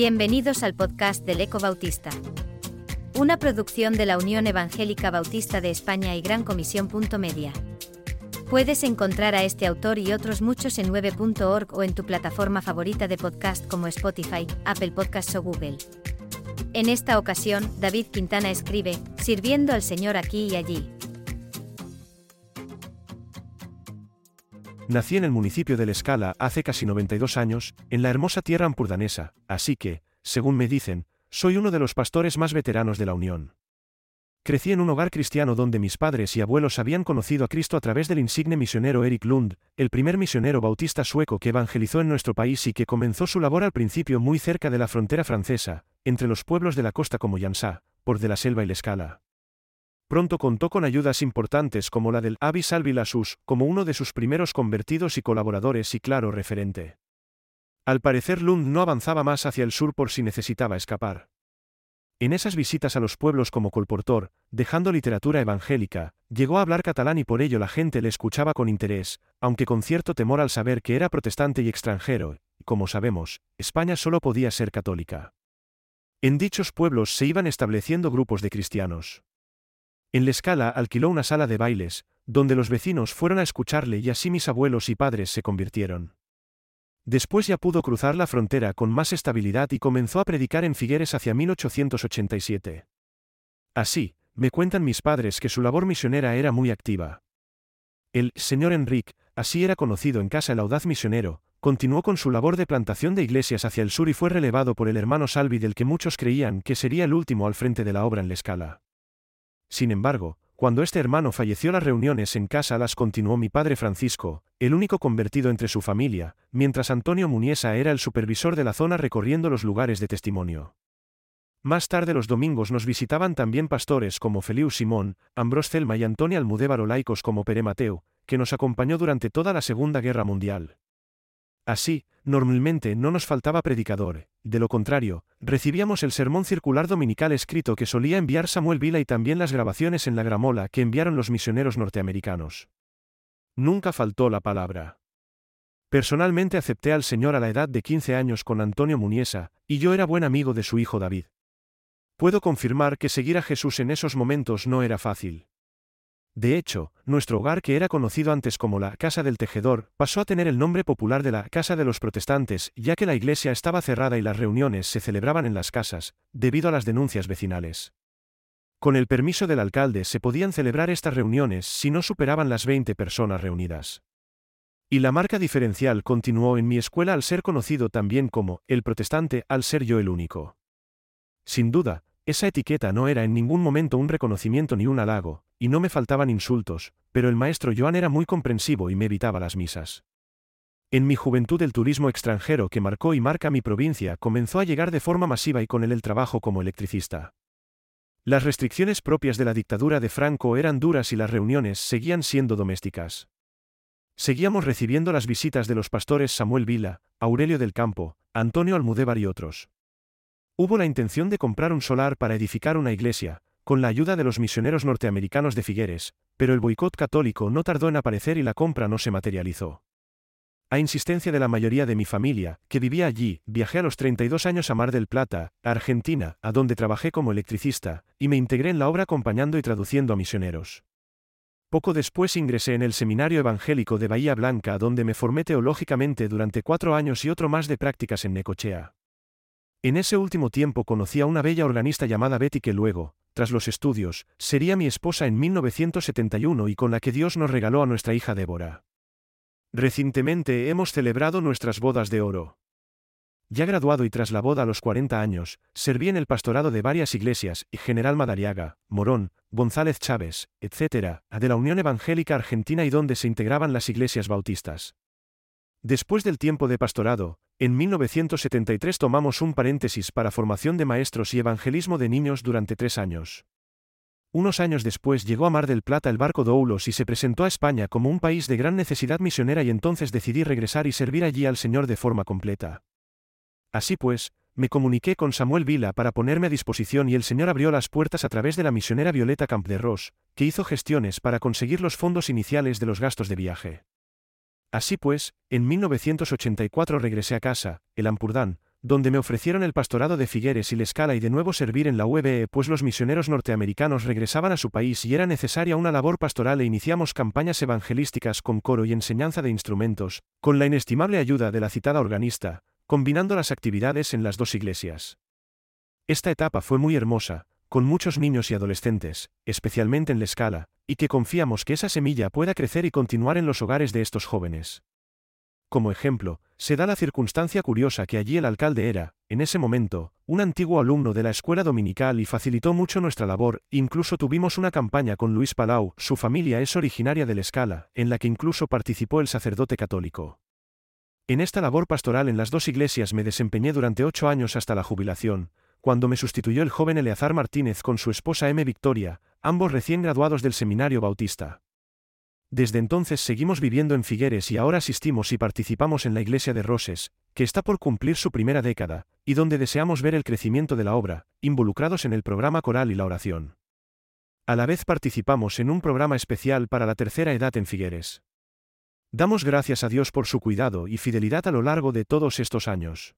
Bienvenidos al podcast del Eco Bautista. Una producción de la Unión Evangélica Bautista de España y Gran Comisión. Media. Puedes encontrar a este autor y otros muchos en 9.org o en tu plataforma favorita de podcast como Spotify, Apple Podcasts o Google. En esta ocasión, David Quintana escribe, Sirviendo al Señor aquí y allí. Nací en el municipio de La Escala hace casi 92 años, en la hermosa tierra ampurdanesa, así que, según me dicen, soy uno de los pastores más veteranos de la Unión. Crecí en un hogar cristiano donde mis padres y abuelos habían conocido a Cristo a través del insigne misionero Eric Lund, el primer misionero bautista sueco que evangelizó en nuestro país y que comenzó su labor al principio muy cerca de la frontera francesa, entre los pueblos de la costa como Jansá, por de la selva y la escala. Pronto contó con ayudas importantes como la del Avi Salvilasus, como uno de sus primeros convertidos y colaboradores y claro referente. Al parecer Lund no avanzaba más hacia el sur por si necesitaba escapar. En esas visitas a los pueblos como colportor, dejando literatura evangélica, llegó a hablar catalán y por ello la gente le escuchaba con interés, aunque con cierto temor al saber que era protestante y extranjero, y como sabemos, España solo podía ser católica. En dichos pueblos se iban estableciendo grupos de cristianos. En la escala alquiló una sala de bailes, donde los vecinos fueron a escucharle y así mis abuelos y padres se convirtieron. Después ya pudo cruzar la frontera con más estabilidad y comenzó a predicar en Figueres hacia 1887. Así, me cuentan mis padres que su labor misionera era muy activa. El señor Enrique, así era conocido en casa el audaz misionero, continuó con su labor de plantación de iglesias hacia el sur y fue relevado por el hermano Salvi del que muchos creían que sería el último al frente de la obra en la escala. Sin embargo, cuando este hermano falleció las reuniones en casa las continuó mi padre Francisco, el único convertido entre su familia, mientras Antonio Muniesa era el supervisor de la zona recorriendo los lugares de testimonio. Más tarde los domingos nos visitaban también pastores como Feliu Simón, Ambrós Celma y Antonio Almudévar laicos como Pere Mateo, que nos acompañó durante toda la Segunda Guerra Mundial. Así, normalmente no nos faltaba predicador, de lo contrario, recibíamos el sermón circular dominical escrito que solía enviar Samuel Vila y también las grabaciones en la gramola que enviaron los misioneros norteamericanos. Nunca faltó la palabra. Personalmente acepté al Señor a la edad de 15 años con Antonio Muniesa, y yo era buen amigo de su hijo David. Puedo confirmar que seguir a Jesús en esos momentos no era fácil. De hecho, nuestro hogar que era conocido antes como la Casa del Tejedor, pasó a tener el nombre popular de la Casa de los Protestantes, ya que la iglesia estaba cerrada y las reuniones se celebraban en las casas, debido a las denuncias vecinales. Con el permiso del alcalde se podían celebrar estas reuniones si no superaban las 20 personas reunidas. Y la marca diferencial continuó en mi escuela al ser conocido también como el protestante al ser yo el único. Sin duda, esa etiqueta no era en ningún momento un reconocimiento ni un halago, y no me faltaban insultos, pero el maestro Joan era muy comprensivo y me evitaba las misas. En mi juventud el turismo extranjero que marcó y marca mi provincia comenzó a llegar de forma masiva y con él el trabajo como electricista. Las restricciones propias de la dictadura de Franco eran duras y las reuniones seguían siendo domésticas. Seguíamos recibiendo las visitas de los pastores Samuel Vila, Aurelio del Campo, Antonio Almudévar y otros. Hubo la intención de comprar un solar para edificar una iglesia, con la ayuda de los misioneros norteamericanos de Figueres, pero el boicot católico no tardó en aparecer y la compra no se materializó. A insistencia de la mayoría de mi familia, que vivía allí, viajé a los 32 años a Mar del Plata, Argentina, a donde trabajé como electricista, y me integré en la obra acompañando y traduciendo a misioneros. Poco después ingresé en el Seminario Evangélico de Bahía Blanca, donde me formé teológicamente durante cuatro años y otro más de prácticas en Necochea. En ese último tiempo conocí a una bella organista llamada Betty que luego, tras los estudios, sería mi esposa en 1971 y con la que Dios nos regaló a nuestra hija Débora. Recientemente hemos celebrado nuestras bodas de oro. Ya graduado y tras la boda a los 40 años, serví en el pastorado de varias iglesias, y General Madariaga, Morón, González Chávez, etc., de la Unión Evangélica Argentina y donde se integraban las iglesias bautistas. Después del tiempo de pastorado, en 1973 tomamos un paréntesis para formación de maestros y evangelismo de niños durante tres años. Unos años después llegó a Mar del Plata el barco Doulos y se presentó a España como un país de gran necesidad misionera y entonces decidí regresar y servir allí al Señor de forma completa. Así pues, me comuniqué con Samuel Vila para ponerme a disposición y el Señor abrió las puertas a través de la misionera Violeta Campderros, que hizo gestiones para conseguir los fondos iniciales de los gastos de viaje. Así pues, en 1984 regresé a casa, el Ampurdán, donde me ofrecieron el pastorado de Figueres y la escala y de nuevo servir en la UBE, pues los misioneros norteamericanos regresaban a su país y era necesaria una labor pastoral e iniciamos campañas evangelísticas con coro y enseñanza de instrumentos, con la inestimable ayuda de la citada organista, combinando las actividades en las dos iglesias. Esta etapa fue muy hermosa, con muchos niños y adolescentes, especialmente en la escala, y que confiamos que esa semilla pueda crecer y continuar en los hogares de estos jóvenes. Como ejemplo, se da la circunstancia curiosa que allí el alcalde era, en ese momento, un antiguo alumno de la escuela dominical y facilitó mucho nuestra labor, incluso tuvimos una campaña con Luis Palau, su familia es originaria de la escala, en la que incluso participó el sacerdote católico. En esta labor pastoral en las dos iglesias me desempeñé durante ocho años hasta la jubilación, cuando me sustituyó el joven Eleazar Martínez con su esposa M. Victoria, ambos recién graduados del Seminario Bautista. Desde entonces seguimos viviendo en Figueres y ahora asistimos y participamos en la iglesia de Roses, que está por cumplir su primera década, y donde deseamos ver el crecimiento de la obra, involucrados en el programa coral y la oración. A la vez participamos en un programa especial para la tercera edad en Figueres. Damos gracias a Dios por su cuidado y fidelidad a lo largo de todos estos años.